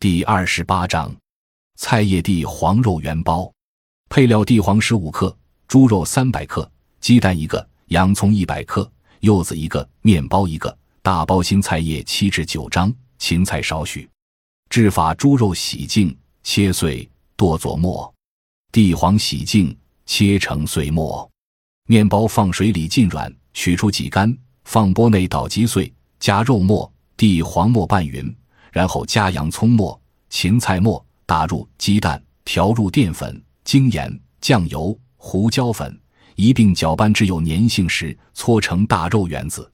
第二十八章：菜叶地黄肉圆包。配料：地黄十五克，猪肉三百克，鸡蛋一个，洋葱一百克，柚子一个，面包一个，大包心菜叶七至九张，芹菜少许。制法：猪肉洗净，切碎，剁作末；地黄洗净，切成碎末。面包放水里浸软，取出挤干，放钵内捣击碎，加肉末、地黄末拌匀，然后加洋葱末、芹菜末，打入鸡蛋，调入淀粉。精盐、酱油、胡椒粉一并搅拌至有粘性时，搓成大肉圆子。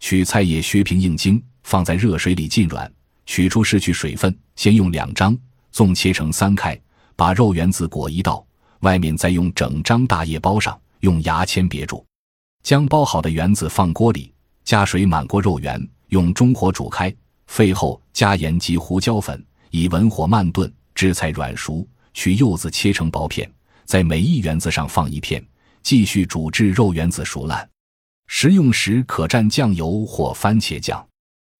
取菜叶削平硬筋，放在热水里浸软，取出拭去水分。先用两张纵切成三开，把肉圆子裹一道，外面再用整张大叶包上，用牙签别住。将包好的圆子放锅里，加水满过肉圆，用中火煮开。沸后加盐及胡椒粉，以文火慢炖，至菜软熟。取柚子切成薄片，在每一圆子上放一片，继续煮至肉圆子熟烂。食用时可蘸酱油或番茄酱。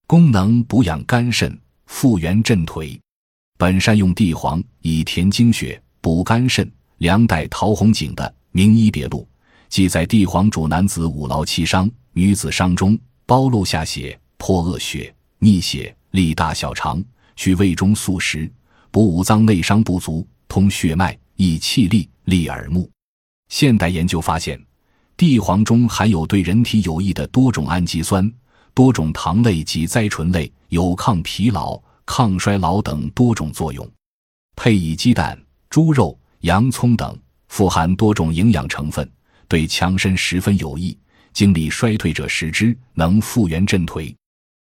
功能：补养肝肾，复元振颓。本善用地黄以填精血，补肝肾。梁代陶弘景的《名医别录》记载，地黄主男子五劳七伤，女子伤中，包露下血，破恶血，逆血，利大小肠，去胃中宿食，补五脏内伤不足。通血脉，益气力，利耳目。现代研究发现，地黄中含有对人体有益的多种氨基酸、多种糖类及甾醇类，有抗疲劳、抗衰老等多种作用。配以鸡蛋、猪肉、洋葱等，富含多种营养成分，对强身十分有益。精力衰退者食之，能复原振颓。